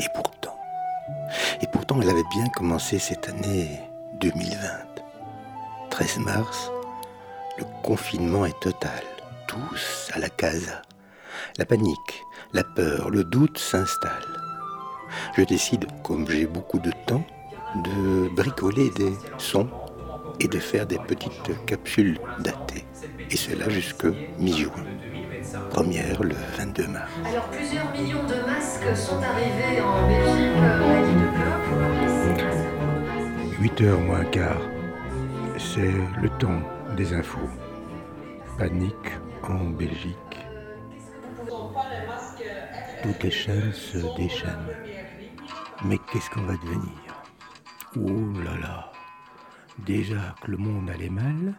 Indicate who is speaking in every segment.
Speaker 1: Et pourtant, et pourtant, elle avait bien commencé cette année 2020. 13 mars, le confinement est total. Tous à la casa. La panique, la peur, le doute s'installent. Je décide, comme j'ai beaucoup de temps, de bricoler des sons et de faire des petites capsules datées. Et cela jusque mi-juin. Première le 22 mars.
Speaker 2: Alors plusieurs millions de masques sont arrivés en Belgique,
Speaker 1: de 8h moins quart, c'est le temps des infos. Panique en Belgique. Toutes les chaînes se déchaînent. Mais qu'est-ce qu'on va devenir? Oh là là Déjà que le monde allait mal,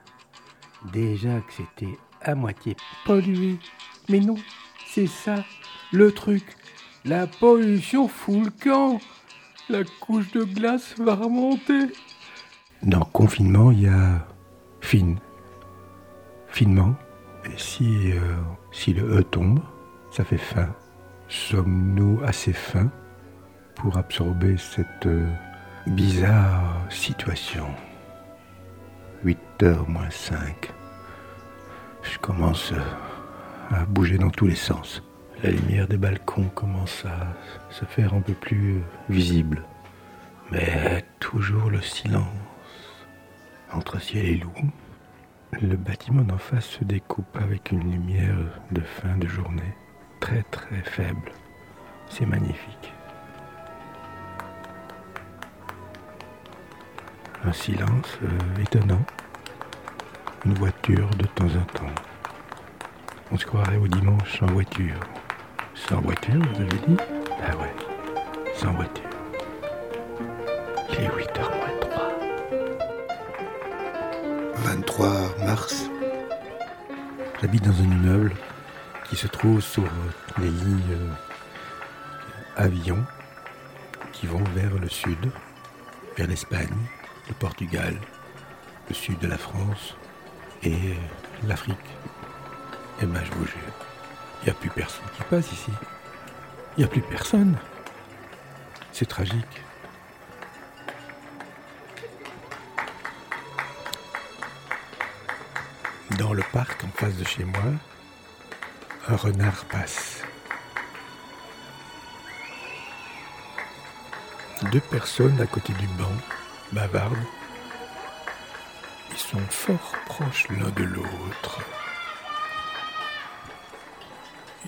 Speaker 1: déjà que c'était à moitié pollué. Mais non, c'est ça, le truc. La pollution fout le camp. La couche de glace va remonter. Dans confinement, il y a fine. Finement. Et si, euh, si le E tombe, ça fait fin. Sommes-nous assez fins pour absorber cette euh, bizarre situation? 8h moins 5. Je commence à bouger dans tous les sens. La lumière des balcons commence à se faire un peu plus visible. Mais toujours le silence entre ciel et loup. Le bâtiment d'en face se découpe avec une lumière de fin de journée très très faible. C'est magnifique. Un silence euh, étonnant. Une voiture de temps en temps. On se croirait au dimanche sans voiture. Sans voiture, vous avez dit? Ah ouais, sans voiture. Les 8h moins 3. 23 mars. J'habite dans un immeuble qui se trouve sur les lignes euh, avions qui vont vers le sud, vers l'Espagne, le Portugal, le sud de la France et l'Afrique. Et ben je vous il n'y a plus personne qui passe ici. Il n'y a plus personne. C'est tragique. Dans le parc en face de chez moi, un renard passe. Deux personnes à côté du banc bavardent. Fort proches l'un de l'autre.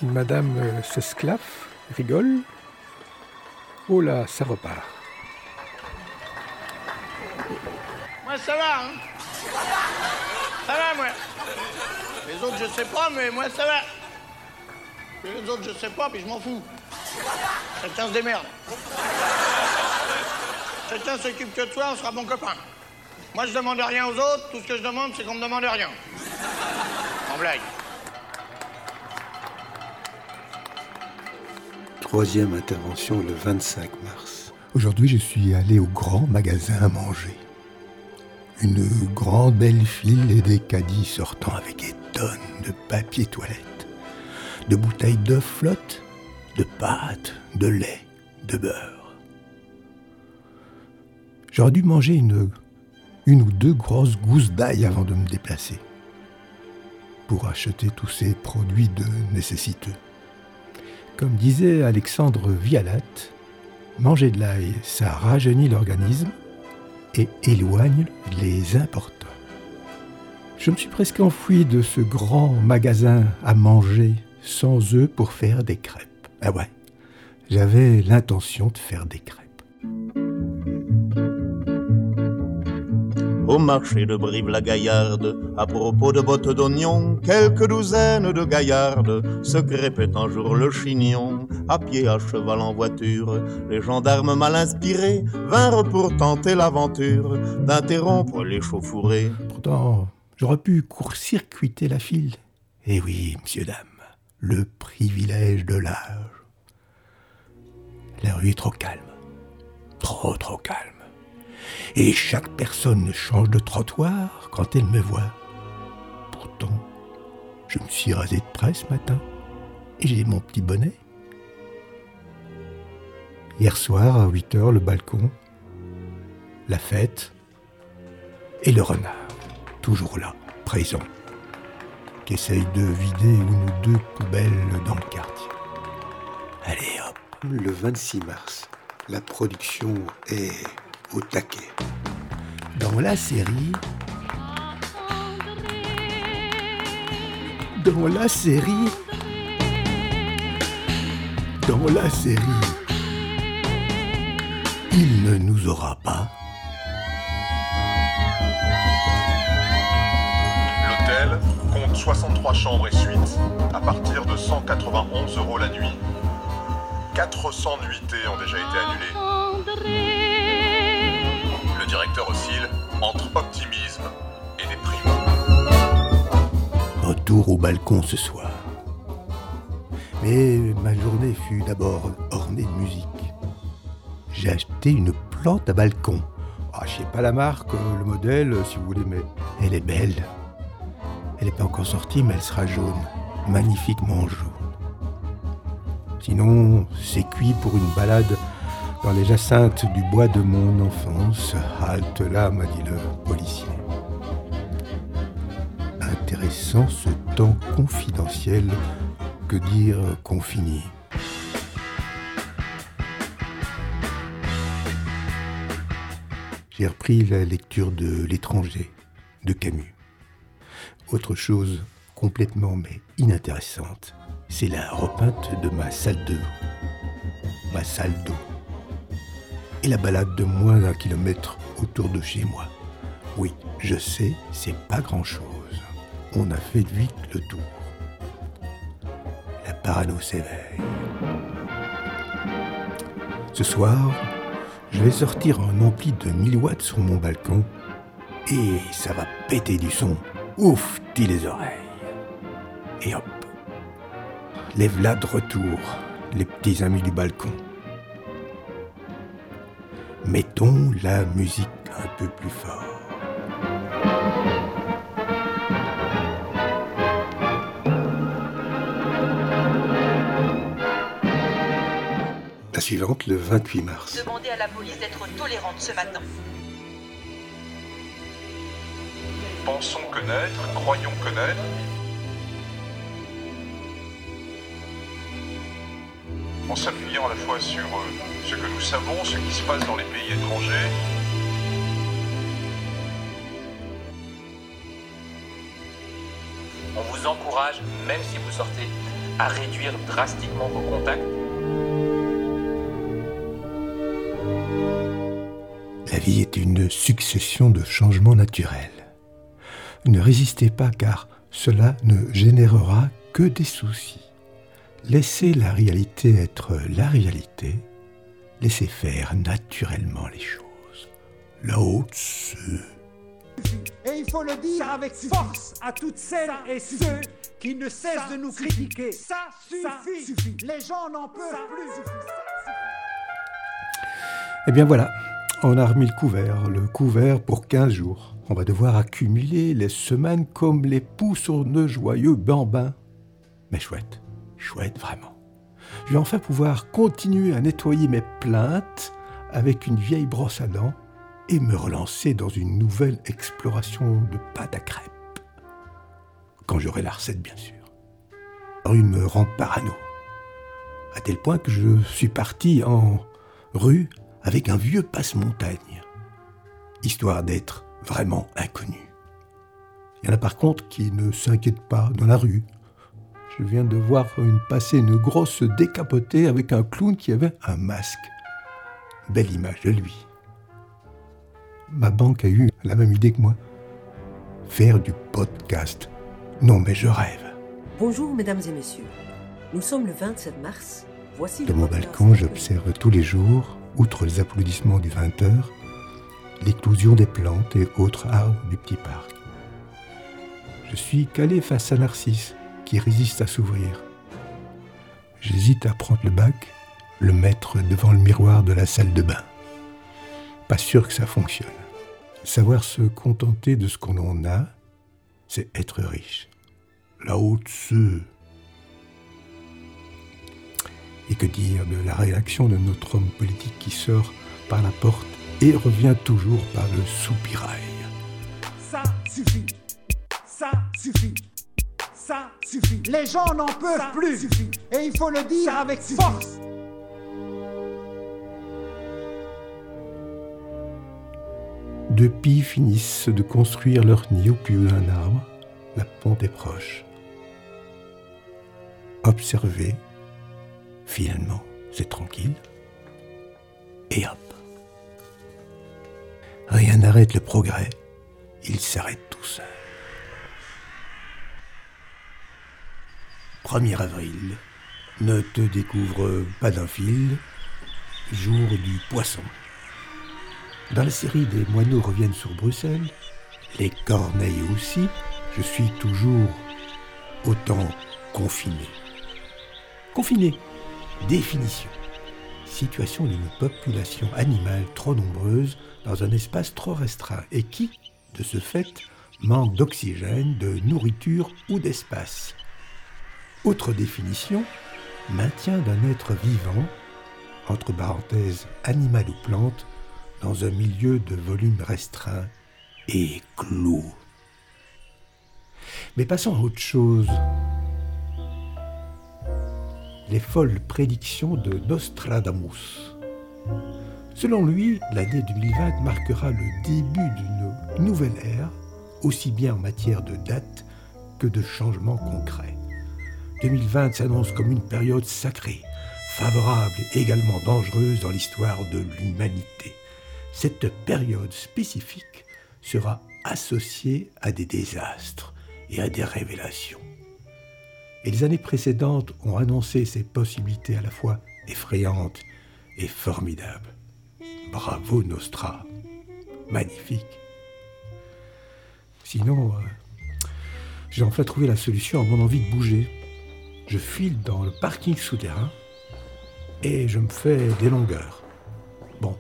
Speaker 1: Madame euh, s'esclave, rigole. Oh là, ça repart.
Speaker 3: Moi, ça va, hein? Ça va, moi? Les autres, je sais pas, mais moi, ça va. Les autres, je sais pas, puis je m'en fous. Chacun se démerde. Chacun s'occupe que de toi, on sera bon copain. Moi, je demande rien aux autres. Tout ce que je demande, c'est qu'on me demande rien. En blague.
Speaker 1: Troisième intervention le 25 mars. Aujourd'hui, je suis allé au grand magasin à manger. Une grande belle file et des caddies sortant avec des tonnes de papier toilette, de bouteilles d'œufs flotte, de pâtes, de lait, de beurre. J'aurais dû manger une, une ou deux grosses gousses d'ail avant de me déplacer pour acheter tous ces produits de nécessiteux. Comme disait Alexandre Vialat, manger de l'ail, ça rajeunit l'organisme et éloigne les importants. Je me suis presque enfoui de ce grand magasin à manger sans œufs pour faire des crêpes. Ah ouais, j'avais l'intention de faire des crêpes.
Speaker 4: Au marché de Brive-la-Gaillarde, à propos de bottes d'oignons, quelques douzaines de gaillardes se crêpaient un jour le chignon, à pied, à cheval, en voiture. Les gendarmes mal inspirés vinrent pour tenter l'aventure d'interrompre les chauffourées.
Speaker 1: Pourtant, j'aurais pu court-circuiter la file. Eh oui, monsieur, dame, le privilège de l'âge. La rue est trop calme. Trop, trop calme et chaque personne change de trottoir quand elle me voit. Pourtant, je me suis rasé de près ce matin et j'ai mon petit bonnet. Hier soir, à 8 heures, le balcon, la fête et le renard, toujours là, présent, qui essaye de vider une ou deux poubelles dans le quartier. Allez hop, le 26 mars, la production est au taquet. Dans la série, dans la série, dans la série, il ne nous aura pas.
Speaker 5: L'hôtel compte 63 chambres et suites à partir de 191 euros la nuit. 400 nuitées ont déjà été annulées. Directeur oscille entre optimisme et déprime.
Speaker 1: Retour au balcon ce soir. Mais ma journée fut d'abord ornée de musique. J'ai acheté une plante à balcon. Ah, je sais pas la marque, le modèle, si vous voulez, mais elle est belle. Elle n'est pas encore sortie, mais elle sera jaune. Magnifiquement jaune. Sinon, c'est cuit pour une balade dans les jacinthes du bois de mon enfance. Halte là, m'a dit le policier. Intéressant ce temps confidentiel, que dire confini. J'ai repris la lecture de L'étranger de Camus. Autre chose complètement mais inintéressante, c'est la repeinte de ma salle de ma salle d'eau et la balade de moins d'un kilomètre autour de chez moi. Oui, je sais, c'est pas grand-chose. On a fait vite le tour. La parano s'éveille. Ce soir, je vais sortir un ampli de 1000 watts sur mon balcon et ça va péter du son. Ouf, dit les oreilles. Et hop, lève-la de retour, les petits amis du balcon. Mettons la musique un peu plus fort. La suivante, le 28 mars.
Speaker 6: Demandez à la police d'être tolérante ce matin.
Speaker 5: Pensons connaître, croyons connaître. En s'appuyant à la fois sur euh, ce que nous savons, ce qui se passe dans les pays étrangers,
Speaker 7: On vous encourage, même si vous sortez, à réduire drastiquement vos contacts.
Speaker 1: La vie est une succession de changements naturels. Ne résistez pas car cela ne générera que des soucis. Laissez la réalité être la réalité. Laissez faire naturellement les choses. La haute se...
Speaker 8: Et il faut le dire avec force à toutes celles et ceux qui ne cessent de nous critiquer. Ça suffit. Les gens n'en peuvent plus.
Speaker 1: Eh bien voilà, on a remis le couvert, le couvert pour 15 jours. On va devoir accumuler les semaines comme les poux sur de joyeux bambins. Mais chouette, chouette vraiment. Je vais enfin pouvoir continuer à nettoyer mes plaintes avec une vieille brosse à dents et me relancer dans une nouvelle exploration de pâte à crêpes. Quand j'aurai la recette, bien sûr. La rue me rend parano. À tel point que je suis parti en rue avec un vieux passe-montagne, histoire d'être vraiment inconnu. Il y en a par contre qui ne s'inquiètent pas dans la rue. Je viens de voir une passer une grosse décapotée avec un clown qui avait un masque. Belle image de lui. Ma banque a eu la même idée que moi. Faire du podcast. Non mais je rêve.
Speaker 9: Bonjour mesdames et messieurs. Nous sommes le 27 mars. Voici
Speaker 1: De mon balcon, j'observe tous les jours, outre les applaudissements du 20h, l'éclosion des plantes et autres arbres du petit parc. Je suis calé face à Narcisse, qui résiste à s'ouvrir. J'hésite à prendre le bac, le mettre devant le miroir de la salle de bain. Pas sûr que ça fonctionne. Savoir se contenter de ce qu'on en a, c'est être riche. La haute se... Et que dire de la réaction de notre homme politique qui sort par la porte et revient toujours par le soupirail?
Speaker 8: Ça suffit. Ça suffit. Ça suffit. Les gens n'en peuvent plus. Et il faut le dire avec force.
Speaker 1: Deux pies finissent de construire leur nid au pied d'un arbre. La ponte est proche. Observez. Finalement, c'est tranquille. Et hop. Rien n'arrête le progrès. Il s'arrête tout seul. 1er avril. Ne te découvre pas d'un fil. Jour du poisson. Dans la série des moineaux reviennent sur Bruxelles, les corneilles aussi, je suis toujours autant confiné. Confiné, définition. Situation d'une population animale trop nombreuse dans un espace trop restreint et qui, de ce fait, manque d'oxygène, de nourriture ou d'espace. Autre définition, maintien d'un être vivant, entre parenthèses animal ou plante, dans un milieu de volume restreint et clos. Mais passons à autre chose. Les folles prédictions de Nostradamus. Selon lui, l'année 2020 marquera le début d'une nouvelle ère, aussi bien en matière de date que de changements concrets. 2020 s'annonce comme une période sacrée, favorable et également dangereuse dans l'histoire de l'humanité cette période spécifique sera associée à des désastres et à des révélations. Et les années précédentes ont annoncé ces possibilités à la fois effrayantes et formidables. Bravo Nostra. Magnifique. Sinon, euh, j'ai enfin trouvé la solution à mon envie de bouger. Je file dans le parking souterrain et je me fais des longueurs. Bon,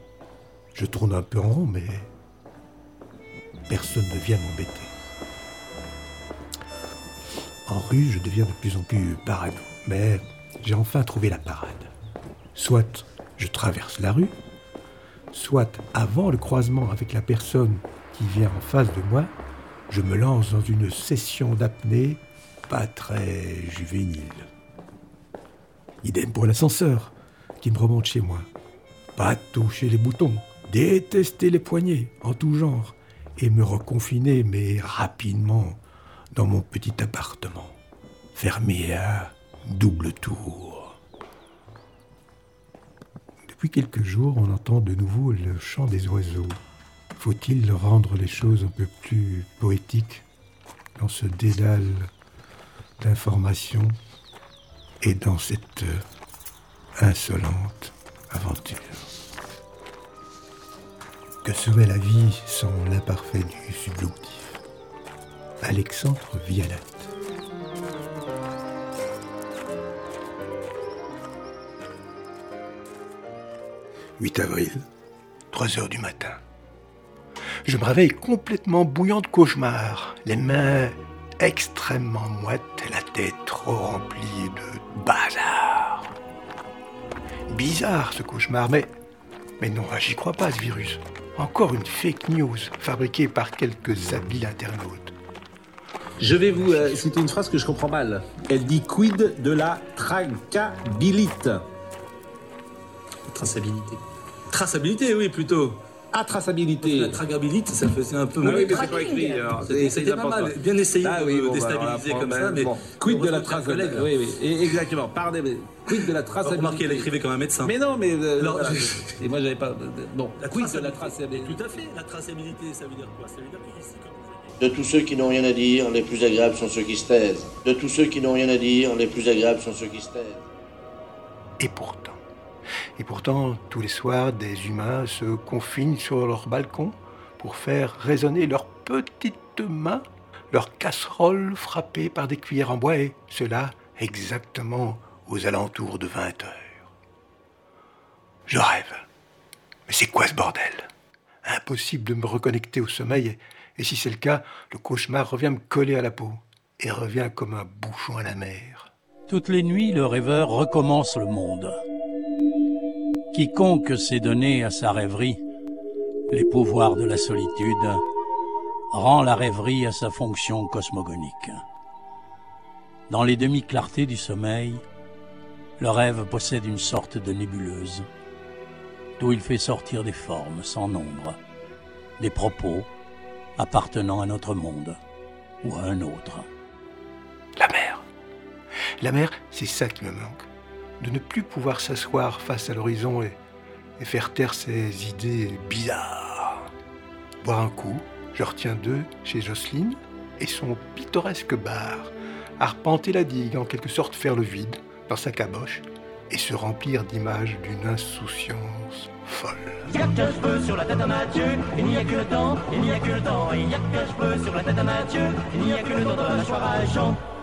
Speaker 1: je tourne un peu en rond, mais personne ne vient m'embêter. En rue, je deviens de plus en plus parano, mais j'ai enfin trouvé la parade. Soit je traverse la rue, soit avant le croisement avec la personne qui vient en face de moi, je me lance dans une session d'apnée pas très juvénile. Idem pour l'ascenseur qui me remonte chez moi. Pas toucher les boutons, détester les poignets en tout genre et me reconfiner, mais rapidement, dans mon petit appartement, fermé à double tour. Depuis quelques jours, on entend de nouveau le chant des oiseaux. Faut-il rendre les choses un peu plus poétiques dans ce dédale d'informations et dans cette insolente aventure que serait la vie sans l'imparfait du subjonctif? Alexandre Vialat. « 8 avril, 3 heures du matin. Je me réveille complètement bouillant de cauchemar, les mains extrêmement moites la tête trop remplie de bazar. Bizarre ce cauchemar, mais, mais non, j'y crois pas ce virus. Encore une fake news fabriquée par quelques habiles internautes.
Speaker 10: Je vais vous euh, citer une phrase que je comprends mal. Elle dit quid de la traçabilité
Speaker 11: Traçabilité. Traçabilité, oui, plutôt.
Speaker 10: Ah, traçabilité.
Speaker 11: La tragabilité, ça faisait un peu
Speaker 10: ah oui, mais c'est pas écrit.
Speaker 11: C'était pas mal. Bien essayé
Speaker 10: ah, oui,
Speaker 11: de
Speaker 10: bon,
Speaker 11: déstabiliser
Speaker 10: bah,
Speaker 11: comme
Speaker 10: bon,
Speaker 11: ça. Mais
Speaker 10: bon. Quid de la traçabilité Oui, oui, exactement. Pardon, mais quid de la traçabilité
Speaker 11: Remarquez, elle écrivait comme un médecin.
Speaker 10: Mais non, mais. Euh,
Speaker 11: Alors,
Speaker 10: voilà.
Speaker 11: je-
Speaker 10: Et moi, j'avais pas. Bon,
Speaker 11: La
Speaker 10: quid de la
Speaker 11: traçabilité. Tout à fait. La traçabilité, ça veut dire quoi? Ça veut dire que ici, comme
Speaker 12: De tous ceux qui n'ont rien à dire, les plus agréables sont ceux qui se taisent. De tous ceux qui n'ont rien à dire, les plus agréables sont ceux qui se taisent.
Speaker 1: Et pourtant, et pourtant, tous les soirs, des humains se confinent sur leur balcon pour faire résonner leurs petites mains, leurs casseroles frappées par des cuillères en bois, et cela exactement aux alentours de 20 heures. Je rêve. Mais c'est quoi ce bordel? Impossible de me reconnecter au sommeil, et, si c'est le cas, le cauchemar revient me coller à la peau, et revient comme un bouchon à la mer.
Speaker 13: Toutes les nuits, le rêveur recommence le monde. Quiconque s'est donné à sa rêverie les pouvoirs de la solitude rend la rêverie à sa fonction cosmogonique. Dans les demi-clartés du sommeil, le rêve possède une sorte de nébuleuse, d'où il fait sortir des formes sans nombre, des propos appartenant à notre monde ou à un autre.
Speaker 1: La mer. La mer, c'est ça qui me manque. De ne plus pouvoir s'asseoir face à l'horizon et, faire taire ces idées bizarres. Boire un coup, je retiens deux chez Jocelyne et son pittoresque bar. Arpenter la digue, en quelque sorte faire le vide dans sa caboche et se remplir d'images d'une insouciance folle.
Speaker 14: Il n'y a temps, il n'y a que le temps, il a temps de la.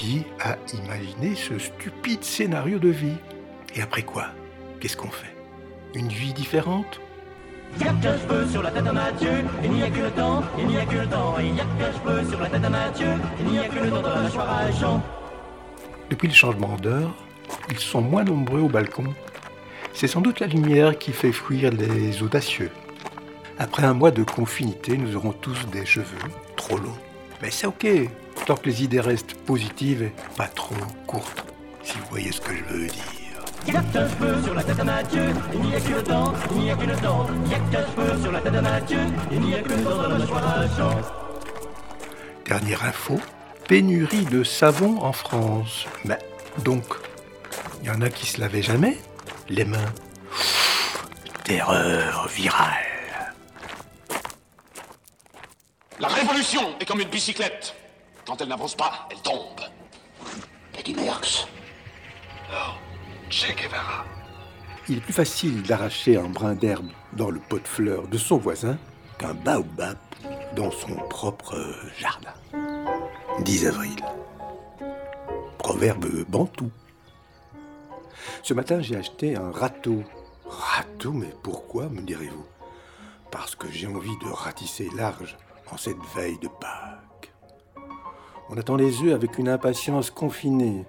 Speaker 1: Qui a imaginé ce stupide scénario de vie Et après quoi Qu'est-ce qu'on fait? Une vie différente?
Speaker 14: Il y a qu'un cheveu sur la tête à Mathieu, il n'y a que le temps, il n'y a que le temps, il y a qu'un cheveu sur la tête à Mathieu, il n'y a que le temps de la mâchoire à Jean.
Speaker 1: Depuis le changement d'heure, ils sont moins nombreux au balcon. C'est sans doute la lumière qui fait fuir les audacieux. Après un mois de confinité, nous aurons tous des cheveux trop longs. Mais c'est ok, tant que les idées restent positives et pas trop courtes, si vous voyez ce que je veux dire.
Speaker 14: Il y a qu'un cheveu sur la tête à Mathieu, il n'y a que le temps, il n'y a que le temps, il y a qu'un cheveu sur la tête à Mathieu, il n'y a que le temps de la mâchoire à Jean.
Speaker 1: Dernière info, pénurie de savon en France. Mais donc, il y en a qui se lavaient jamais? Les mains. Terreur virale.
Speaker 15: La révolution est comme une bicyclette. Quand elle n'avance pas, elle tombe. Eddie Merckx. Non, Che Guevara.
Speaker 1: Il est plus facile d'arracher un brin d'herbe dans le pot de fleurs de son voisin qu'un baobab dans son propre jardin. 10 avril. Proverbe bantou. Ce matin, j'ai acheté un râteau. Râteau, mais pourquoi, me direz-vous? Parce que j'ai envie de ratisser large en cette veille de Pâques. On attend les œufs avec une impatience confinée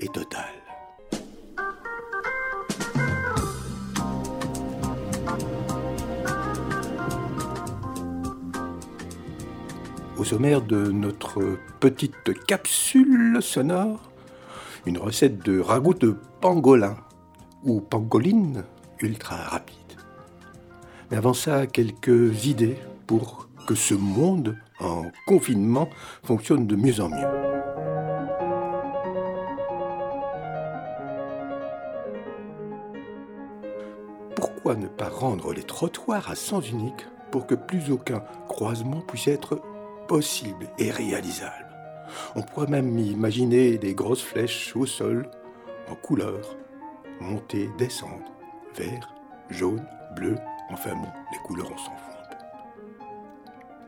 Speaker 1: et totale. Au sommaire de notre petite capsule sonore, une recette de ragoût de pangolin ou pangoline ultra rapide. Mais avant ça, quelques idées pour que ce monde en confinement fonctionne de mieux en mieux. Pourquoi ne pas rendre les trottoirs à sens unique pour que plus aucun croisement puisse être possible et réalisable? On pourrait même imaginer des grosses flèches au sol en couleur, monter, descendre, vert, jaune, bleu, enfin bon, les couleurs on s'en fout.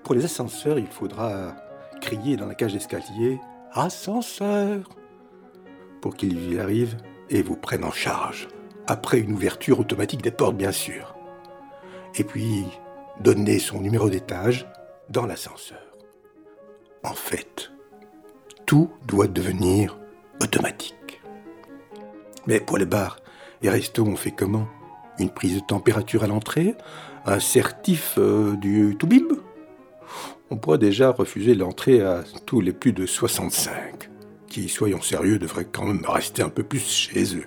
Speaker 1: Pour les ascenseurs, il faudra crier dans la cage d'escalier Ascenseur pour qu'ils y arrivent et vous prennent en charge, après une ouverture automatique des portes bien sûr. Et puis, donner son numéro d'étage dans l'ascenseur. En fait, tout doit devenir automatique. Mais pour les bars et restos, on fait comment? Une prise de température à l'entrée? Un certif euh, du Toubib? On pourrait déjà refuser l'entrée à tous les plus de 65, qui, soyons sérieux, devraient quand même rester un peu plus chez eux.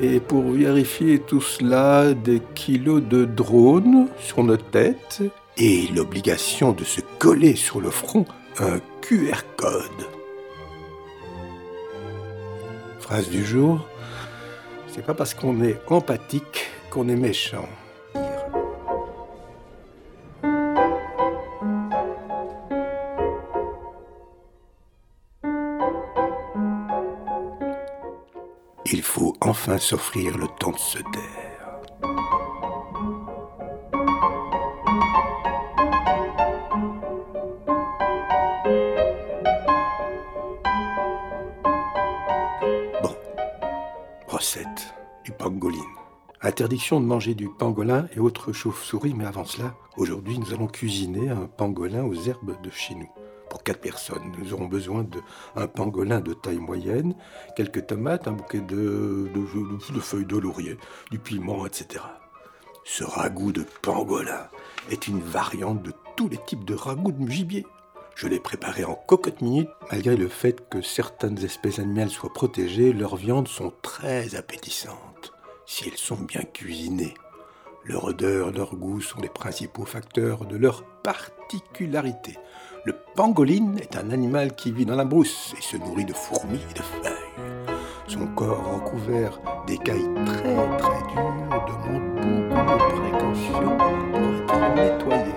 Speaker 1: Et pour vérifier tout cela, des kilos de drones sur nos têtes et l'obligation de se coller sur le front un QR code. Phrase du jour, c'est pas parce qu'on est empathique qu'on est méchant. Enfin s'offrir le temps de se taire. Bon, recette du pangoline. Interdiction de manger du pangolin et autres chauves-souris, mais avant cela, aujourd'hui nous allons cuisiner un pangolin aux herbes de chez nous. Pour quatre personnes. Nous aurons besoin d'un pangolin de taille moyenne, quelques tomates, un bouquet de, feuilles de laurier, du piment, etc. Ce ragoût de pangolin est une variante de tous les types de ragoût de gibier. Je l'ai préparé en cocotte minute. Malgré le fait que certaines espèces animales soient protégées, leurs viandes sont très appétissantes si elles sont bien cuisinées. Leur odeur, leur goût sont les principaux facteurs de leur particularité. Pangoline est un animal qui vit dans la brousse et se nourrit de fourmis et de feuilles. Son corps recouvert d'écailles très très dures demande beaucoup de précautions pour être nettoyé.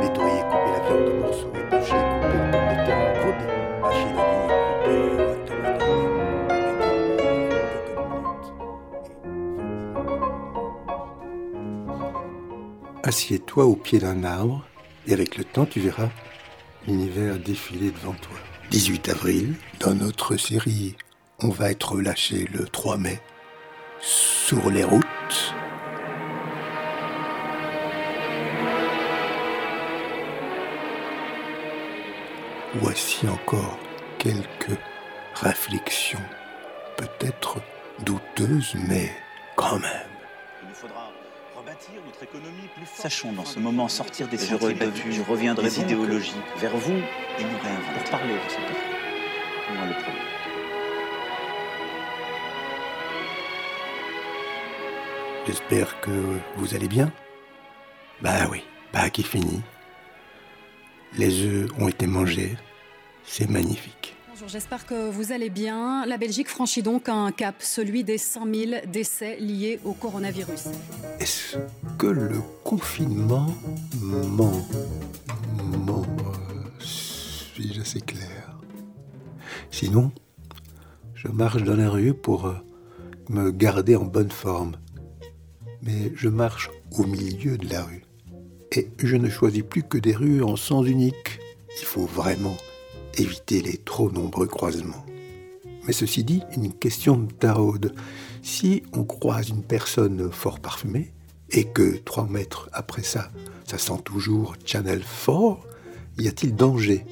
Speaker 1: Nettoyer, couper la viande en morceaux, éplucher, couper le pomme de terre, broder, hacher couper Assieds-toi au pied d'un arbre et avec le temps, tu verras l'univers défiler devant toi. 18 avril, dans notre série, on va être relâché le 3 mai sur les routes. Voici encore quelques réflexions, peut-être douteuses, mais quand même.
Speaker 16: Notre économie plus forte. Sachons dans ce moment sortir des sentiers battus, je reviendrai des idéologies vers vous et nous réinventer pour parler de cette affaire. Moi le premier.
Speaker 1: J'espère que vous allez bien. Bah oui, bah qui finit. Les œufs ont été mangés. C'est magnifique.
Speaker 17: Bonjour, j'espère que vous allez bien. La Belgique franchit donc un cap, celui des 100 000 décès liés au coronavirus.
Speaker 1: Est-ce que le confinement ment? Ment Suis-je assez clair? Sinon, je marche dans la rue pour euh, me garder en bonne forme. Mais je marche au milieu de la rue. Et je ne choisis plus que des rues en sens unique. Il faut vraiment éviter les trop nombreux croisements. Mais ceci dit, une question de taraude. Si on croise une personne fort parfumée, et que trois mètres après ça, ça sent toujours Channel 4, y a-t-il danger?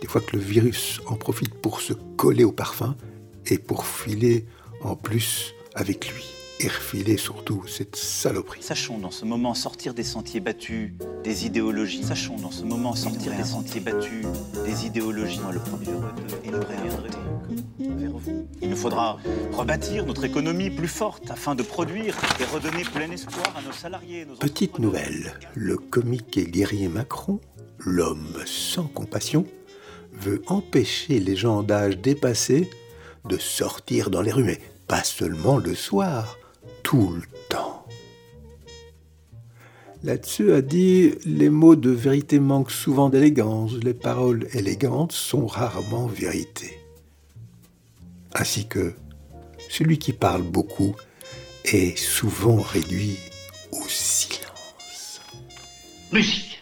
Speaker 1: Des fois que le virus en profite pour se coller au parfum et pour filer en plus avec lui et refiler surtout cette saloperie.
Speaker 16: Sachons dans ce moment sortir des sentiers battus, des idéologies. Sachons dans ce moment sortir des sentiers battus, des idéologies. Moi le premier, et. Il nous faudra rebâtir notre économie plus forte afin de produire et redonner plein espoir à nos salariés. Nos
Speaker 1: Petite nouvelle, le comique et guerrier Macron, l'homme sans compassion, veut empêcher les gens d'âge dépassé de sortir dans les rues, mais pas seulement le soir, tout le temps. Là-dessus a dit les mots de vérité manquent souvent d'élégance, les paroles élégantes sont rarement vérité. Ainsi que celui qui parle beaucoup est souvent réduit au silence.
Speaker 15: Musique.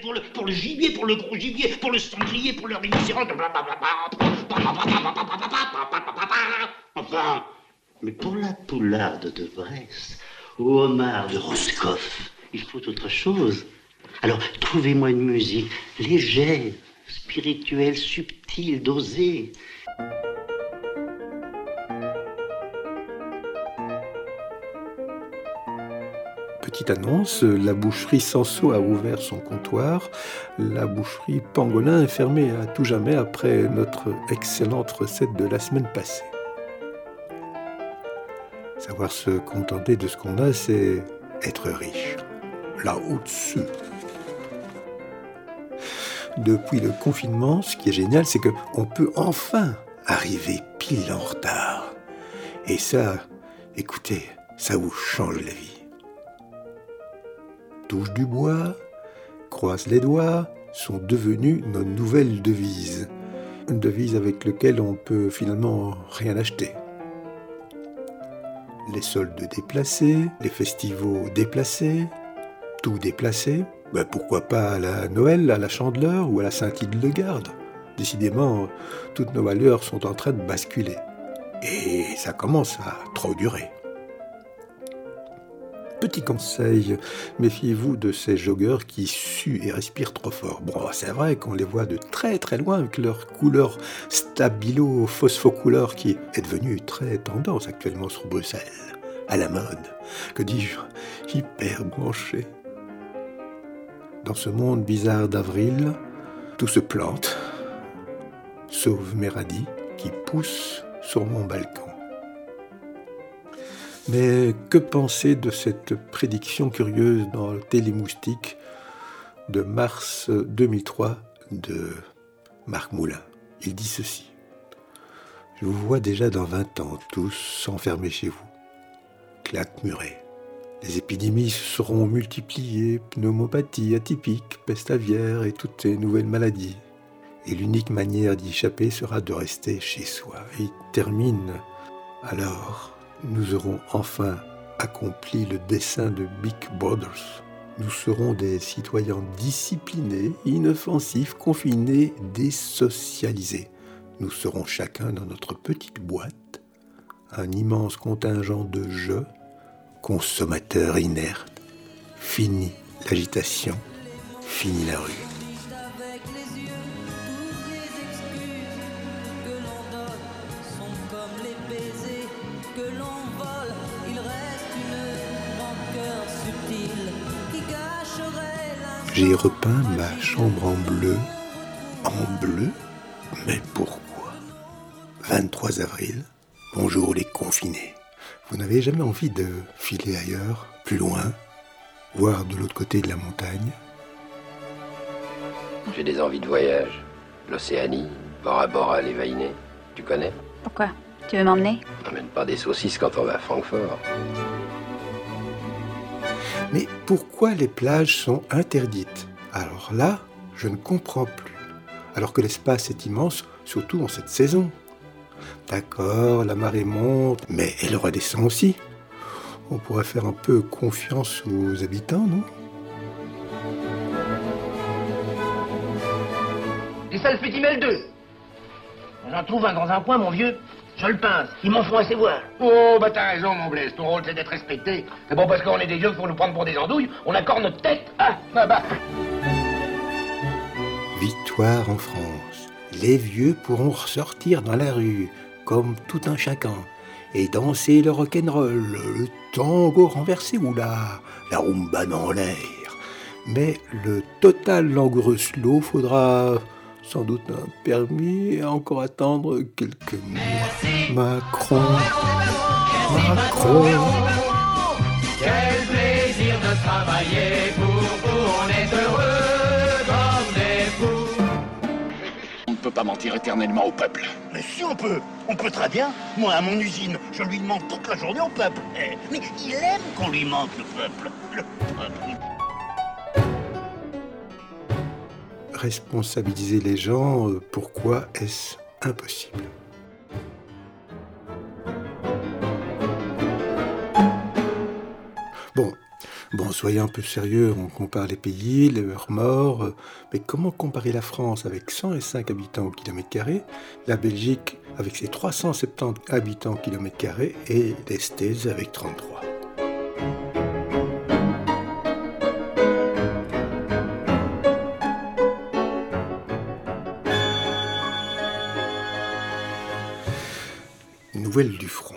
Speaker 18: Pour le, le gibier, pour le gros gibier, pour le sanglier, pour le rhinocéros. Enfin, mais pour la poularde de Brest, ou homard de Roscoff, il faut autre chose. Alors, trouvez-moi une musique légère, spirituelle, subtile, dosée.
Speaker 1: Annonce, la boucherie Sanso a ouvert son comptoir. La boucherie Pangolin est fermée à tout jamais après notre excellente recette de la semaine passée. Savoir se contenter de ce qu'on a, c'est être riche. Là au-dessus. Depuis le confinement, ce qui est génial, c'est qu'on peut enfin arriver pile en retard. Et ça, écoutez, ça vous change la vie du bois, croise les doigts, sont devenues nos nouvelles devises. Une devise avec laquelle on peut finalement rien acheter. Les soldes déplacés, les festivals déplacés, tout déplacé. Ben pourquoi pas à la Noël, à la Chandeleur ou à la Saint-Hildegarde Décidément, toutes nos valeurs sont en train de basculer. Et ça commence à trop durer. Petit conseil, méfiez-vous de ces joggeurs qui suent et respirent trop fort. Bon, c'est vrai qu'on les voit de très très loin avec leur couleur stabilo phosphocouleur qui est devenue très tendance actuellement sur Bruxelles. À la mode, que dis-je, hyper branché. Dans ce monde bizarre d'avril, tout se plante, sauf mes radis qui poussent sur mon balcon. Mais que penser de cette prédiction curieuse dans le Télémoustique de mars 2003 de Marc Moulin? Il dit ceci. Je vous vois déjà dans 20 ans, tous s'enfermer chez vous. Claque murée. Les épidémies seront multipliées, pneumopathie atypique, peste aviaire et toutes ces nouvelles maladies. Et l'unique manière d'y échapper sera de rester chez soi. Et il termine alors nous aurons enfin accompli le dessein de Big Brothers. Nous serons des citoyens disciplinés, inoffensifs, confinés, désocialisés. Nous serons chacun dans notre petite boîte, un immense contingent de jeux, consommateurs inertes. Fini l'agitation, fini la rue. J'ai repeint ma chambre en bleu. En bleu Mais pourquoi? 23 avril, bonjour les confinés. Vous n'avez jamais envie de filer ailleurs, plus loin, voir de l'autre côté de la montagne?
Speaker 19: J'ai des envies de voyage. L'Océanie, Bora Bora, les Vainés. Tu connais?
Speaker 20: Pourquoi? Tu veux m'emmener?
Speaker 19: N'emmène pas des saucisses quand on va à Francfort.
Speaker 1: Mais pourquoi les plages sont interdites? Alors là, je ne comprends plus. Alors que l'espace est immense, surtout en cette saison. D'accord, la marée monte, mais elle redescend aussi. On pourrait faire un peu confiance aux habitants, non?
Speaker 21: Et ça le fait 2 J'en trouve un dans un coin, mon vieux. Je le pince. Ils m'en font assez voir.
Speaker 22: Oh, bah t'as raison, mon Blaise. Ton rôle, c'est d'être respecté. C'est bon parce qu'on est des vieux pour nous prendre pour des andouilles. On accorde notre tête. Ah, bah bah.
Speaker 1: Victoire en France. Les vieux pourront ressortir dans la rue, comme tout un chacun, et danser le rock'n'roll, le tango renversé ou la, la rumba dans l'air. Mais le total langoureux slow faudra sans doute un permis et encore attendre quelques mois. Macron, Macron.
Speaker 14: Quel plaisir de travailler pour vous, on est heureux comme des fous.
Speaker 15: On ne peut pas mentir éternellement au peuple.
Speaker 21: Mais si on peut, on peut très bien. Moi, à mon usine, je lui demande toute la journée au peuple. Eh, Mais il aime qu'on lui manque le peuple. Le peuple.
Speaker 1: Responsabiliser les gens, euh, pourquoi est-ce impossible? Bon, bon, soyons un peu sérieux, on compare les pays, leurs morts, euh, mais comment comparer la France avec 105 habitants au kilomètre carré, la Belgique avec ses 370 habitants au kilomètre carré et l'Estèze avec 33 Du front.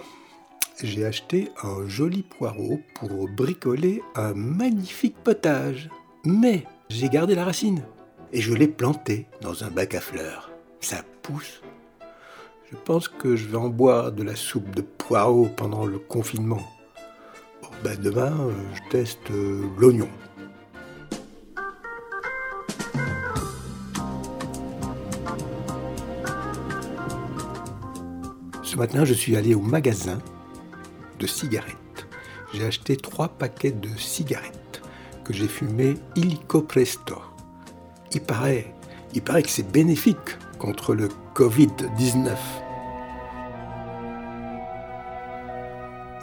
Speaker 1: J'ai acheté un joli poireau pour bricoler un magnifique potage. Mais j'ai gardé la racine et je l'ai planté dans un bac à fleurs. Ça pousse. Je pense que je vais en boire de la soupe de poireau pendant le confinement. Ben demain, euh, je teste euh, l'oignon. Ce matin, je suis allé au magasin de cigarettes. J'ai acheté trois paquets de cigarettes que j'ai fumées illico presto. Il paraît, il paraît que c'est bénéfique contre le Covid-19.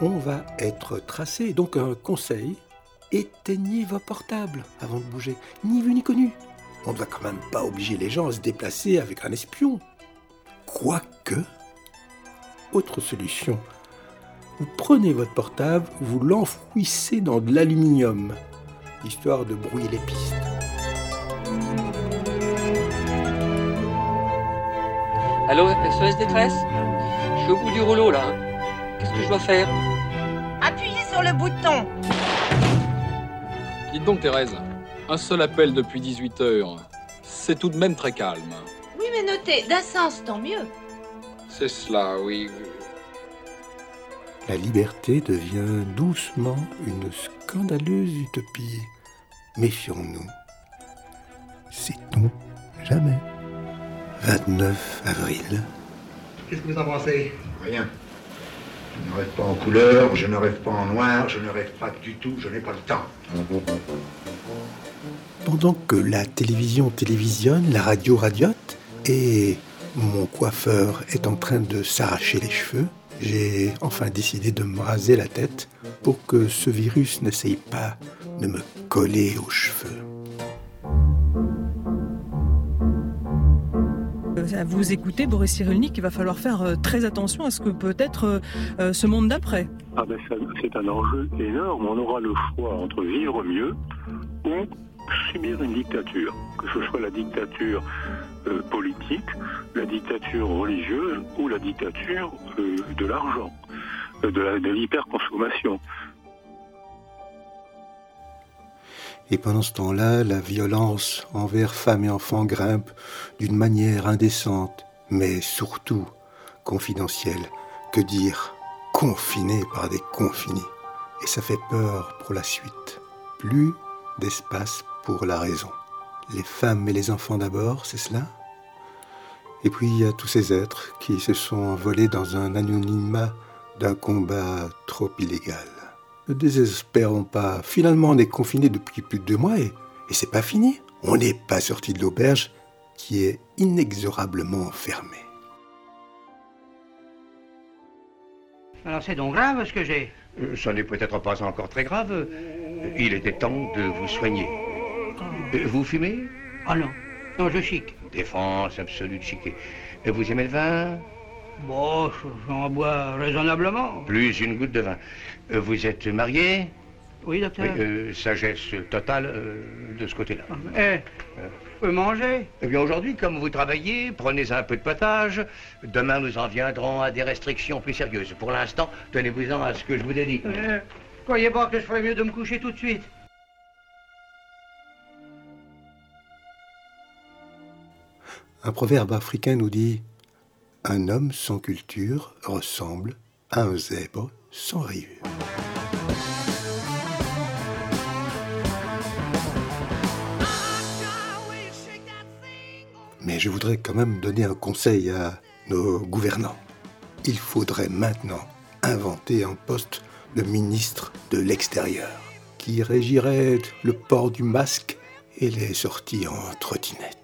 Speaker 1: On va être tracé, donc un conseil, éteignez vos portables avant de bouger, ni vu ni connu. On ne va quand même pas obliger les gens à se déplacer avec un espion. Quoique, autre solution. Vous prenez votre portable, vous l'enfouissez dans de l'aluminium, histoire de brouiller les pistes.
Speaker 23: Allô, SOS détresse? Je suis au bout du rouleau là. Qu'est-ce que je dois faire?
Speaker 6: Appuyez sur le bouton.
Speaker 20: Dites donc Thérèse, un seul appel depuis 18 heures. C'est tout de même très calme.
Speaker 6: Oui, mais notez, d'un sens, tant mieux.
Speaker 20: C'est cela, oui.
Speaker 1: La liberté devient doucement une scandaleuse utopie. Méfions-nous. Sait-on jamais 29 avril.
Speaker 21: Qu'est-ce que vous en pensez? Rien. Je ne rêve pas en couleur, je ne rêve pas en noir, je ne rêve pas du tout, je n'ai pas le temps.
Speaker 1: Pendant que la télévision télévisionne, la radio radiote et mon coiffeur est en train de s'arracher les cheveux, j'ai enfin décidé de me raser la tête pour que ce virus n'essaye pas de me coller aux cheveux.
Speaker 24: À vous écouter, Boris Cyrulnik, il va falloir faire euh, très attention à ce que peut être euh, euh, ce monde d'après.
Speaker 25: Ah ben ça, c'est un enjeu énorme. On aura le choix entre vivre mieux ou subir une dictature, que ce soit la dictature euh, politique, la dictature religieuse ou la dictature euh, de l'argent, euh, de l'hyperconsommation.
Speaker 1: Et pendant ce temps-là, la violence envers femmes et enfants grimpe d'une manière indécente, mais surtout confidentielle. Que dire? Confinés par des confinés. Et ça fait peur pour la suite. Plus d'espace pour la raison. Les femmes et les enfants d'abord, c'est cela? Et puis il y a tous ces êtres qui se sont envolés dans un anonymat d'un combat trop illégal. Ne désespérons pas. Finalement, on est confiné depuis plus de deux mois et, et c'est pas fini. On n'est pas sorti de l'auberge qui est inexorablement fermée.
Speaker 21: Alors c'est donc grave ce que j'ai Ça n'est peut-être pas encore très grave. Euh, Il était temps de vous soigner. Euh, Vous fumez? Ah non. Non, je chic. Défense absolue de chiquet. Et Vous aimez le vin? Bon, j'en bois raisonnablement. Plus une goutte de vin. Euh, Vous êtes marié? Oui, docteur. sagesse totale euh, de ce côté-là. Eh, je peux manger Eh bien, aujourd'hui, comme vous travaillez, prenez un peu de potage. Demain, nous en viendrons à des restrictions plus sérieuses. Pour l'instant, tenez-vous-en à ce que je vous ai dit. croyez pas que je ferais mieux de me coucher tout de suite
Speaker 1: Un proverbe africain nous dit Un homme sans culture ressemble à un zèbre sans rayures. Mais je voudrais quand même donner un conseil à nos gouvernants. Il faudrait maintenant inventer un poste de ministre de l'extérieur qui régirait le port du masque et les sorties en trottinette.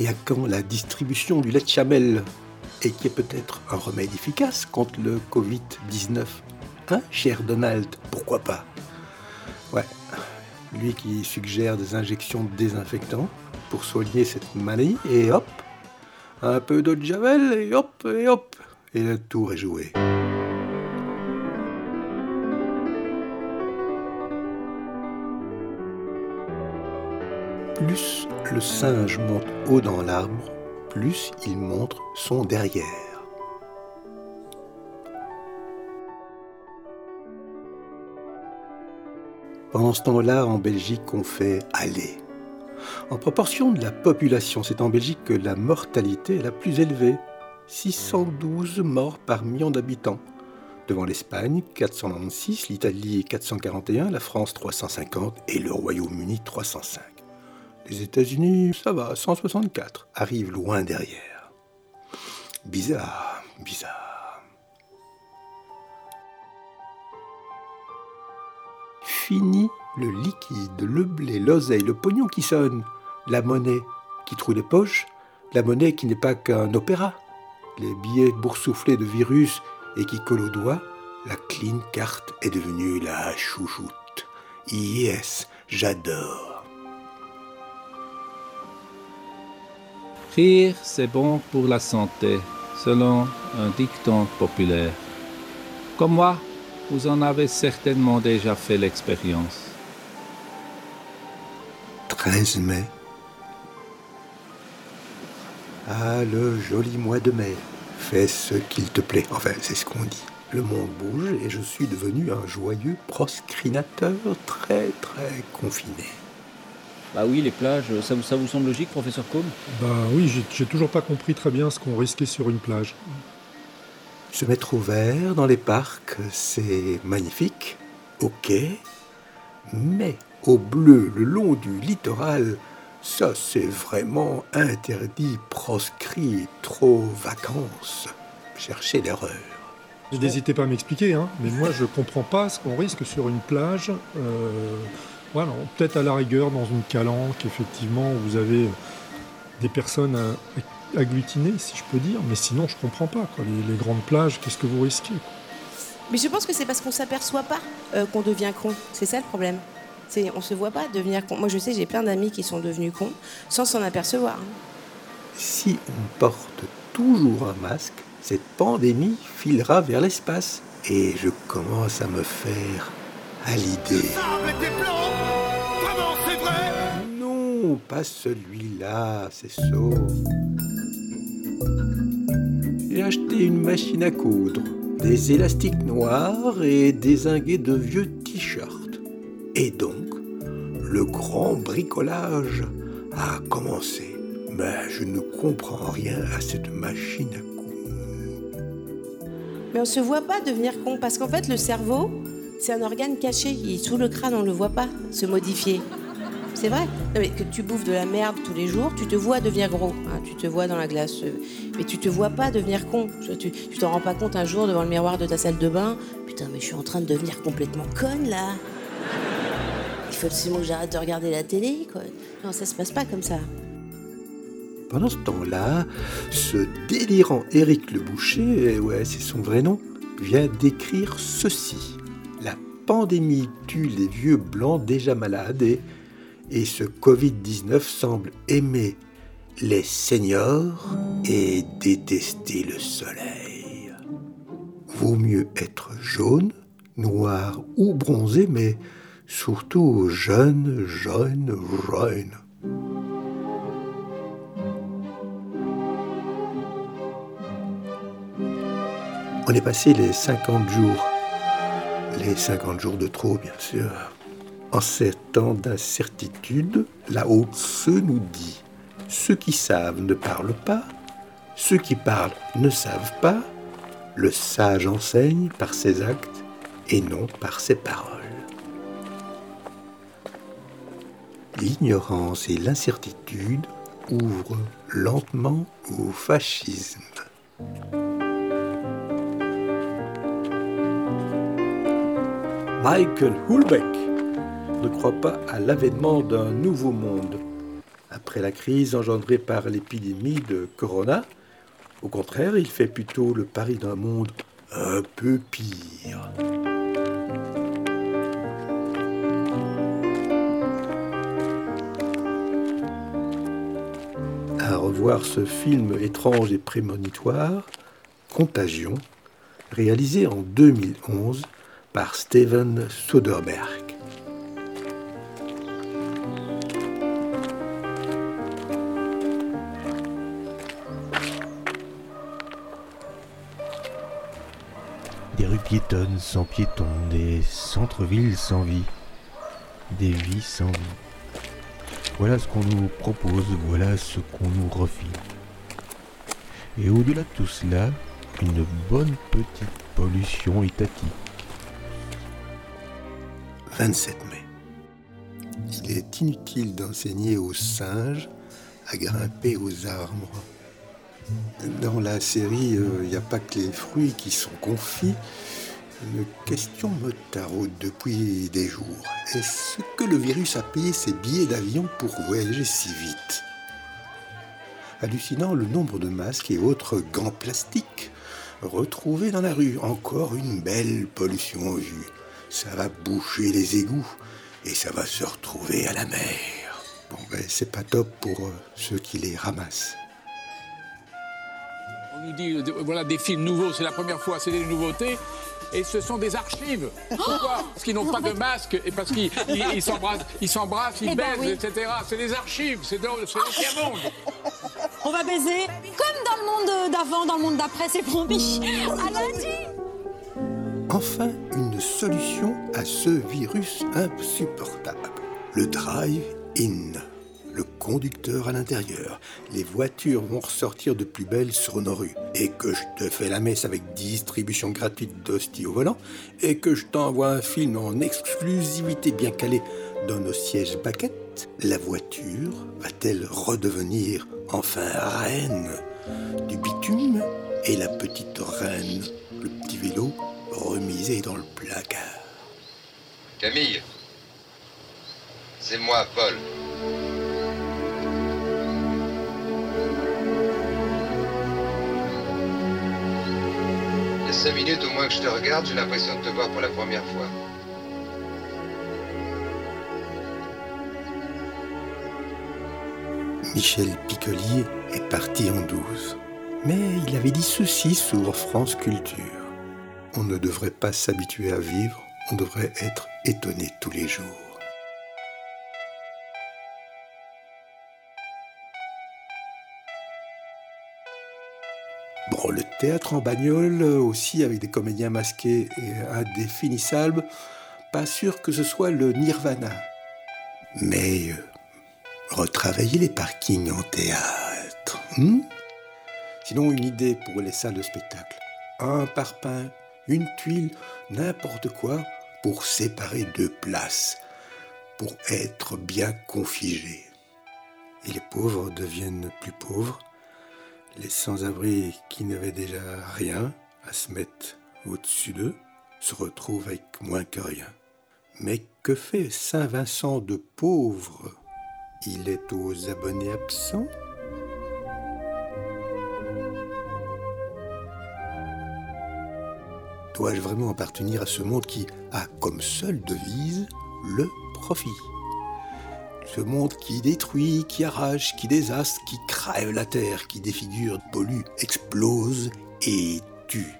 Speaker 1: Et à quand la distribution du lait de chamel et qui est peut-être un remède efficace contre le Covid-19 Hein, cher Donald? Pourquoi pas? Ouais, lui qui suggère des injections de désinfectants pour soigner cette maladie, et hop, un peu d'eau de javel, et hop, et hop, et le tour est joué. Plus le singe monte haut dans l'arbre, plus il montre son derrière. Pendant ce temps-là, en Belgique, on fait aller. En proportion de la population, c'est en Belgique que la mortalité est la plus élevée. 612 morts par million d'habitants. Devant l'Espagne, 496, l'Italie 441, la France 350 et le Royaume-Uni 305. Les États-Unis, ça va, 164, arrivent loin derrière. Bizarre, bizarre. Fini le liquide, le blé, l'oseille, le pognon qui sonne, la monnaie qui trouve les poches, la monnaie qui n'est pas qu'un opéra, les billets boursouflés de virus et qui collent au doigt, la clean carte est devenue la chouchoute. Yes, j'adore.
Speaker 26: Rire, c'est bon pour la santé.
Speaker 27: selon un dicton populaire. Comme moi, vous en avez certainement déjà fait l'expérience.
Speaker 1: 13 mai. Ah, le joli mois de mai. Fais ce qu'il te plaît. Enfin, c'est ce qu'on dit. Le monde bouge et je suis devenu un joyeux proscrinateur très très confiné.
Speaker 28: Bah oui, les plages, ça, vous- ça vous semble logique, professeur Combe
Speaker 29: Bah oui, j'ai- j'ai toujours pas compris très bien ce qu'on risquait sur une plage.
Speaker 1: Se mettre au vert dans les parcs, c'est magnifique, ok, mais au bleu le long du littoral, ça c'est vraiment interdit, proscrit, trop vacances. Cherchez l'erreur.
Speaker 29: N'hésitez pas à m'expliquer, hein, mais moi je comprends pas ce qu'on risque sur une plage. Euh, voilà, peut-être à la rigueur dans une calanque, effectivement, où vous avez des personnes agglutinées, si je peux dire, mais sinon je comprends pas. Quoi. Les, les grandes plages, qu'est-ce que vous risquez quoi?
Speaker 30: Mais je pense que c'est parce qu'on s'aperçoit pas euh, qu'on devient con. C'est ça le problème. C'est on se voit pas devenir con. Moi je sais, j'ai plein d'amis qui sont devenus cons sans s'en apercevoir.
Speaker 1: Si on porte toujours un masque, cette pandémie filera vers l'espace. Et je commence à me faire à l'idée. Pas celui-là, c'est saut. J'ai acheté une machine à coudre, des élastiques noirs et dézingué de vieux t-shirts. Et donc, le grand bricolage a commencé. Mais je ne comprends rien à cette machine à coudre.
Speaker 30: Mais on se voit pas devenir con parce qu'en fait le cerveau, c'est un organe caché. Il est sous le crâne, on le voit pas se modifier. C'est vrai. Que tu bouffes de la merde tous les jours, tu te vois devenir gros. hein, tu te vois dans la glace. euh, Mais tu te vois pas devenir con. Tu t'en rends pas compte un jour devant le miroir de ta salle de bain. Putain, mais je suis en train de devenir complètement conne là. Il faut absolument que j'arrête de regarder la télé, quoi. Non, ça se passe pas comme ça.
Speaker 1: Pendant ce temps-là, ce délirant Éric Le Boucher, eh ouais, c'est son vrai nom, vient d'écrire ceci. La pandémie tue les vieux blancs déjà malades et, et ce Covid-19 semble aimer les seniors et détester le soleil. Vaut mieux être jaune, noir ou bronzé, mais surtout jeune, jeune, jeune. On est passé les 50 jours. Les 50 jours de trop, bien sûr. En ces temps d'incertitude, la haute se nous dit ceux qui savent ne parlent pas, ceux qui parlent ne savent pas, le sage enseigne par ses actes et non par ses paroles. L'ignorance et l'incertitude ouvrent lentement au fascisme. Michael Hulbeck ne croit pas à l'avènement d'un nouveau monde. Après la crise engendrée par l'épidémie de Corona, au contraire, il fait plutôt le pari d'un monde un peu pire. À revoir ce film étrange et prémonitoire, Contagion, réalisé en 2011 par Steven Soderbergh. Piétonnes sans piétons, des centres-villes sans vie, des vies sans vie. Voilà ce qu'on nous propose, voilà ce qu'on nous refile. Et au-delà de tout cela, une bonne petite pollution étatique. 27 mai. Il est inutile d'enseigner aux singes à grimper aux arbres. Dans la série, il n'y a pas que les fruits qui sont confits. Une question me taraude depuis des jours. Est-ce que le virus a payé ses billets d'avion pour voyager si vite? Hallucinant le nombre de masques et autres gants plastiques retrouvés dans la rue. Encore une belle pollution aux vue. Ça va boucher les égouts et ça va se retrouver à la mer. Bon, ben, c'est pas top pour euh, ceux qui les ramassent.
Speaker 28: Oui,
Speaker 31: nous dit euh, voilà des films nouveaux, c'est la première fois, c'est des nouveautés. Et ce sont des archives. Pourquoi? Parce qu'ils n'ont pas de masque et parce qu'ils ils- ils s'embrassent, ils, s'embrassent, ils
Speaker 17: Eh ben
Speaker 31: baisent,
Speaker 17: oui.
Speaker 31: etc. C'est des archives, c'est dans- c'est l'ancien monde.
Speaker 17: On va baiser comme dans le monde d'avant, dans le monde d'après, c'est promis. À lundi
Speaker 1: Enfin, une solution à ce virus insupportable. Le drive-in. Le conducteur à l'intérieur. Les voitures vont ressortir de plus belle sur nos rues. Et que je te fais la messe avec distribution gratuite d'hosties au volant. Et que je t'envoie un film en exclusivité bien calé dans nos sièges baquettes. La voiture va-t-elle redevenir enfin reine du bitume Et la petite reine, le petit vélo, remisé dans le placard?
Speaker 32: Camille C'est moi, Paul. Cinq minutes au moins que je te regarde, j'ai l'impression de te voir pour la première fois.
Speaker 1: Michel Piccolier est parti en douce. Mais il avait dit ceci sur France Culture. On ne devrait pas s'habituer à vivre, on devrait être étonné tous les jours. Théâtre en bagnole euh, aussi avec des comédiens masqués et indéfinissables, pas sûr que ce soit le nirvana. Mais euh, retravailler les parkings en théâtre. hmm? Sinon, une idée pour les salles de spectacle. Un parpaing, une tuile, n'importe quoi pour séparer deux places, pour être bien configés. Et les pauvres deviennent plus pauvres, les sans-abri qui n'avaient déjà rien à se mettre au-dessus d'eux se retrouvent avec moins que rien. Mais que fait Saint-Vincent de pauvre Il est aux abonnés absents? Dois-je vraiment appartenir à ce monde qui a comme seule devise le profit? Ce monde qui détruit, qui arrache, qui désastre, qui crève la terre, qui défigure, pollue, explose et tue.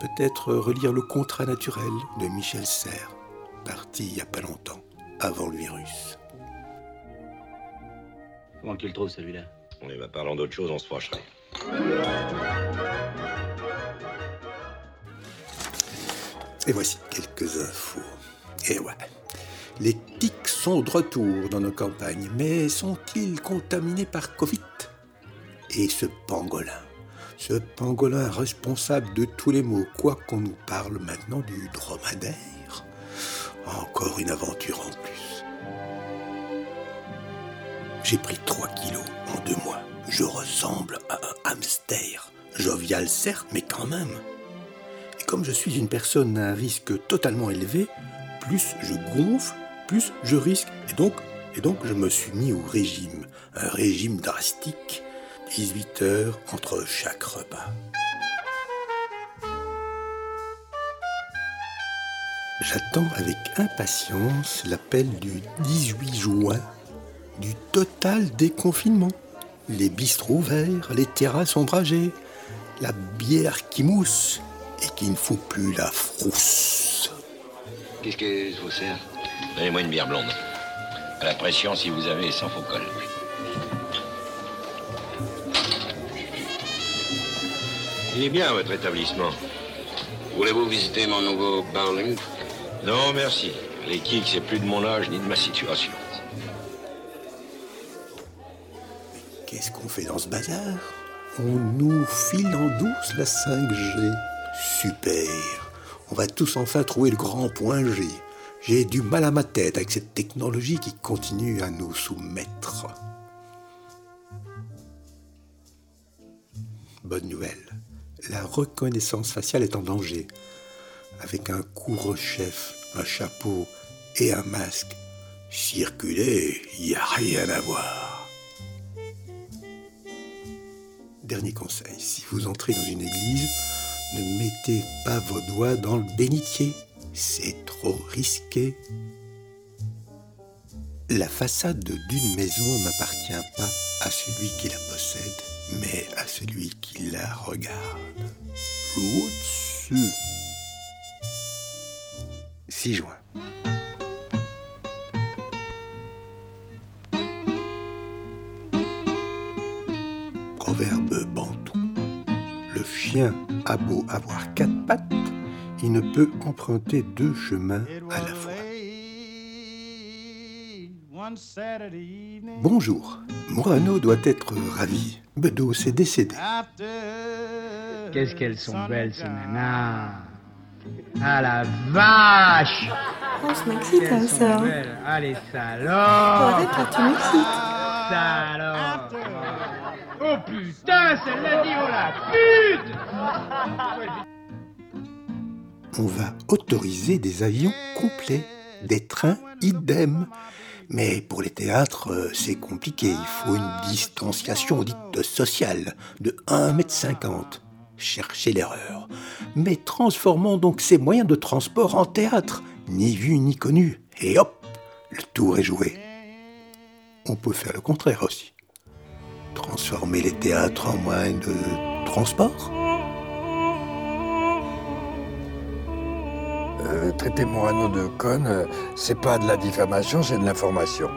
Speaker 1: Peut-être relire le contrat naturel de Michel Serres, parti il n'y a pas longtemps, avant le virus.
Speaker 33: Comment tu le trouves celui-là?
Speaker 32: Oui, bah parlons d'autre chose, on se fâcherait.
Speaker 1: Et voici quelques infos. Et ouais. Les tics sont de retour dans nos campagnes, mais sont-ils contaminés par Covid? Et ce pangolin Ce pangolin responsable de tous les maux, quoi qu'on nous parle maintenant du dromadaire? Encore une aventure en plus. J'ai pris 3 kilos en deux mois. Je ressemble à un hamster. Jovial certes, mais quand même. Et comme je suis une personne à un risque totalement élevé, plus je gonfle, plus je risque. Et donc, je me suis mis au régime. Un régime drastique. 18 heures entre chaque repas. J'attends avec impatience l'appel du 18 juin du total déconfinement. Les bistrots ouverts, les terrasses ombragées, la bière qui mousse et qui ne fout plus la frousse.
Speaker 32: Qu'est-ce que je vous sers Donnez-moi une bière blonde. À la pression, si vous avez, sans faux col. Il est bien, votre établissement. Voulez-vous visiter mon nouveau bowling Non, merci. Les kicks, c'est plus de mon âge ni de ma situation.
Speaker 1: Qu'est-ce qu'on fait dans ce bazar? On nous file en douce la 5G. Super On va tous enfin trouver le grand point G. J'ai du mal à ma tête avec cette technologie qui continue à nous soumettre. Bonne nouvelle. La reconnaissance faciale est en danger. Avec un couvre-chef, un chapeau et un masque, circuler, il n'y a rien à voir. Dernier conseil, si vous entrez dans une église, ne mettez pas vos doigts dans le bénitier. C'est trop risqué. La façade d'une maison n'appartient pas à celui qui la possède, mais à celui qui la regarde. L'au-dessus. 6 juin. Proverbe bantou. Le chien a beau avoir quatre pattes, il ne peut emprunter deux chemins à la fois. Bonjour, Morano doit être ravi. Bedos est décédé.
Speaker 33: Qu'est-ce qu'elles sont belles ces nanas Ah la vache
Speaker 34: Oh, je m'excite hein,
Speaker 33: sont
Speaker 34: ça.
Speaker 33: Ah les salauds
Speaker 34: Arrête là, tu m'excites.
Speaker 33: Oh putain, celle-là dit oh la pute
Speaker 1: On va autoriser des avions complets, des trains idem. Mais pour les théâtres, euh, c'est compliqué. Il faut une distanciation dite sociale de 1,50 m. Cherchez l'erreur. Mais transformons donc ces moyens de transport en théâtre, ni vu ni connu. Et hop, le tour est joué. On peut faire le contraire aussi. Transformer les théâtres en moyens de transport?
Speaker 35: Euh, traiter Morano de conne, euh, c'est pas de la diffamation, c'est de l'information.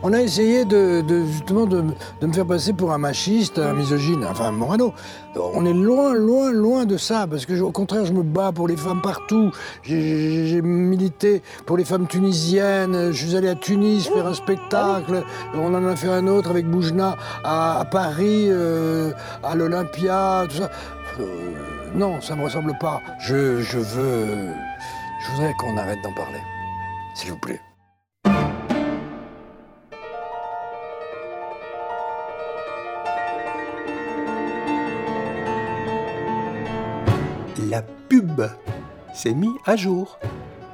Speaker 35: On a essayé de, justement de, me faire passer pour un machiste, un misogyne, enfin Morano. On est loin, loin, loin de ça, parce que au contraire, je me bats pour les femmes partout. J'ai- milité pour les femmes tunisiennes. Je suis allé à Tunis faire un spectacle. On en a fait un autre avec Boujna à, Paris, euh, à l'Olympia, tout ça. Euh, non, ça me ressemble pas. Je veux. Je voudrais qu'on arrête d'en parler. S'il vous plaît.
Speaker 1: la pub s'est mis à jour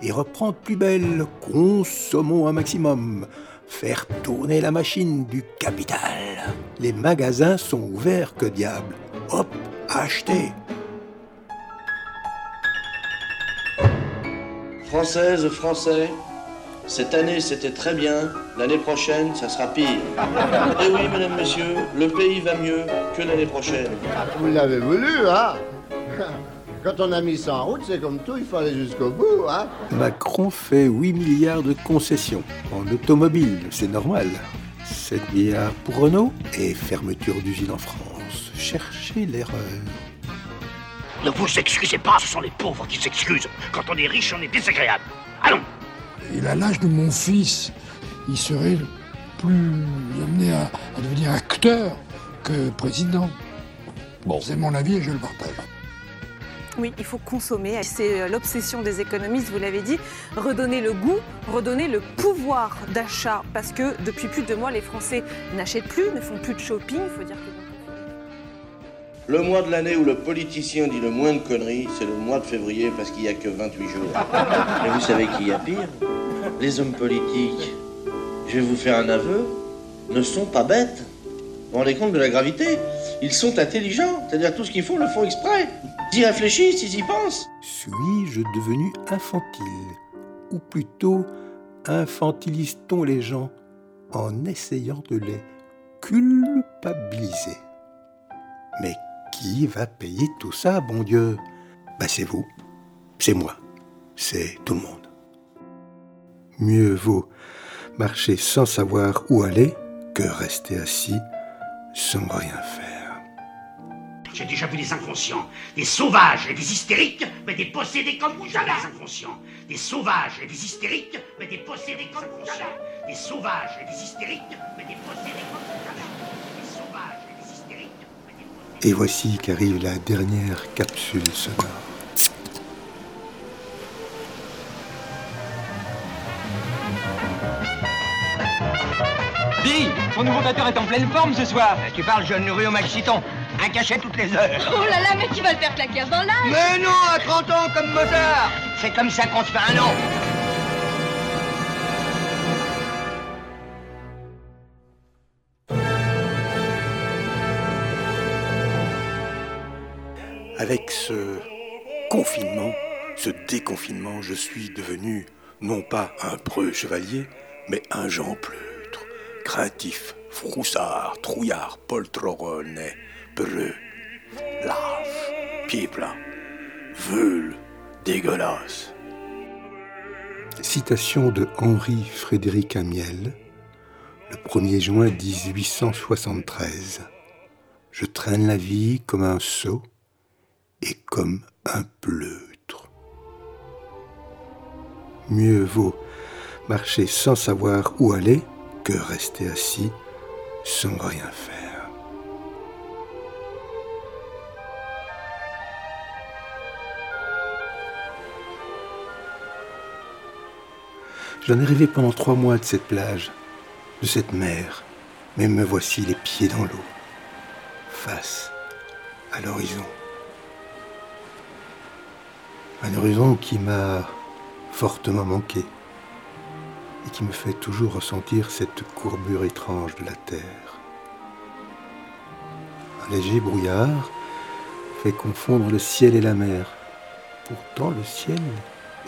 Speaker 1: et reprend plus belle. Consommons un maximum. Faire tourner la machine du capital. Les magasins sont ouverts, que diable. Hop, achetez.
Speaker 36: Françaises, Français, cette année c'était très bien, l'année prochaine ça sera pire. Eh oui, mesdames, messieurs, le pays va mieux que l'année prochaine.
Speaker 26: Vous l'avez voulu, hein? Quand on a mis ça en route, c'est comme tout, il faut aller jusqu'au bout, hein?
Speaker 1: Macron fait 8 milliards de concessions en automobile, c'est normal. 7 milliards pour Renault et fermeture d'usine en France. Cherchez l'erreur.
Speaker 15: Ne vous excusez pas, ce sont les pauvres qui s'excusent. Quand on est riche, on est désagréable. Allons
Speaker 35: Il a l'âge de mon fils. Il serait plus amené à, à devenir acteur que président. Bon. C'est mon avis et je le partage.
Speaker 37: Oui, il faut consommer. C'est euh, l'obsession des économistes, vous l'avez dit. Redonner le goût, redonner le pouvoir d'achat. Parce que depuis plus de deux mois, les Français n'achètent plus, ne font plus de shopping. Il faut dire que.
Speaker 36: Le mois de l'année où le politicien dit le moins de conneries, c'est le mois de février parce qu'il n'y a que 28 jours. Et vous savez qui y a pire? Les hommes politiques, je vais vous faire un aveu, ne sont pas bêtes. Vous vous rendez compte de la gravité? Ils sont intelligents, c'est-à-dire tout ce qu'ils font, le font exprès. Ils y réfléchissent, ils y pensent.
Speaker 1: Suis-je devenu infantile? Ou plutôt, infantilise-t-on les gens en essayant de les culpabiliser? Qui va payer tout ça, bon Dieu? Ben c'est vous, c'est moi, c'est tout le monde. Mieux vaut marcher sans savoir où aller que rester assis sans rien faire.
Speaker 15: J'ai déjà vu des inconscients, des sauvages et des hystériques, mais des possédés comme vous jamais. Des inconscients, des sauvages et des hystériques, mais des possédés comme vous jamais. Des sauvages et des hystériques, mais des possédés comme vous Et
Speaker 1: voici qu'arrive la dernière capsule sonore.
Speaker 38: Dis, ton nouveau batteur est en pleine forme ce soir. Tu parles jeune rue au Maxiton. Un cachet toutes les heures.
Speaker 6: Oh là là, mais tu vas le faire claquer dans l'âge?
Speaker 38: Mais non, à 30 ans comme Mozart. C'est comme ça qu'on se fait un nom.
Speaker 1: Avec ce confinement, ce déconfinement, je suis devenu non pas un preux chevalier, mais un Jean pleutre, craintif, Froussard, trouillard, poltronne, breu, lâche, pied plein, veule, dégueulasse. Citation de Henri Frédéric Amiel, le 1er juin 1873. Je traîne la vie comme un sot et comme un pleutre. Mieux vaut marcher sans savoir où aller que rester assis sans rien faire. J'en ai rêvé pendant trois mois de cette plage, de cette mer, mais me voici les pieds dans l'eau, face à l'horizon. Un horizon qui m'a fortement manqué et qui me fait toujours ressentir cette courbure étrange de la Terre. Un léger brouillard fait confondre le ciel et la mer. Pourtant le ciel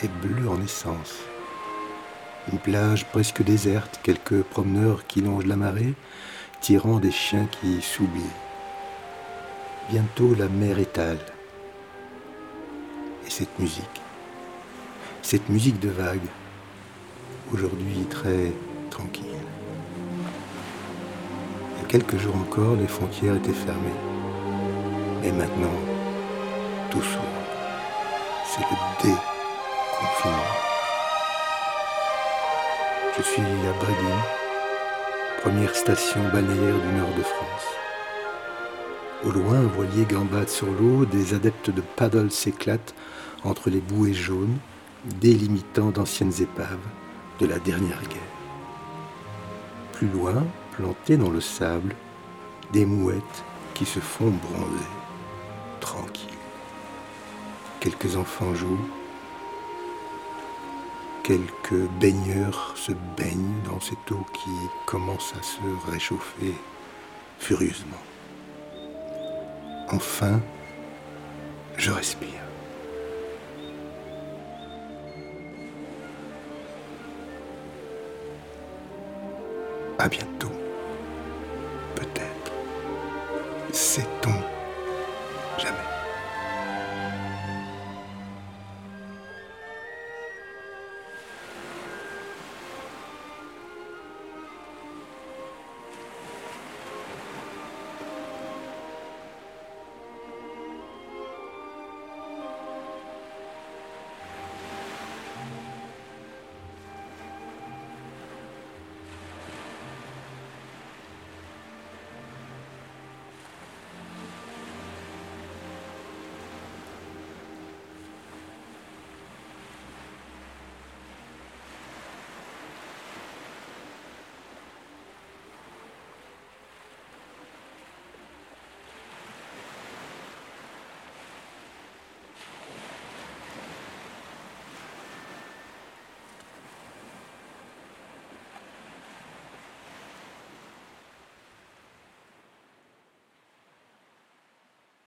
Speaker 1: est bleu en essence. Une plage presque déserte, quelques promeneurs qui longent la marée, tirant des chiens qui s'oublient. Bientôt la mer étale. Et cette musique, cette musique de vagues, aujourd'hui très tranquille. Il y a quelques jours encore, les frontières étaient fermées. Et maintenant, tout s'ouvre. C'est le déconfinement. Je suis à Brédine, première station balnéaire du nord de France. Au loin, voilier gambade sur l'eau, des adeptes de paddle s'éclatent entre les bouées jaunes, délimitant d'anciennes épaves de la dernière guerre. Plus loin, plantées dans le sable, des mouettes qui se font bronzer, tranquilles. Quelques enfants jouent, quelques baigneurs se baignent dans cette eau qui commence à se réchauffer furieusement. Enfin, je respire. À bientôt. Peut-être. Sait-on